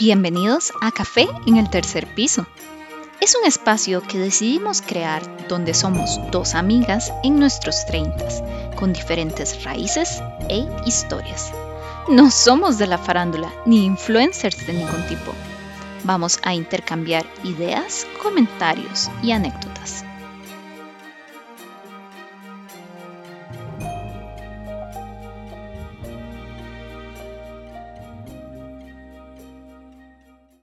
Bienvenidos a Café en el Tercer Piso. Es un espacio que decidimos crear donde somos dos amigas en nuestros 30, con diferentes raíces e historias. No somos de la farándula ni influencers de ningún tipo. Vamos a intercambiar ideas, comentarios y anécdotas.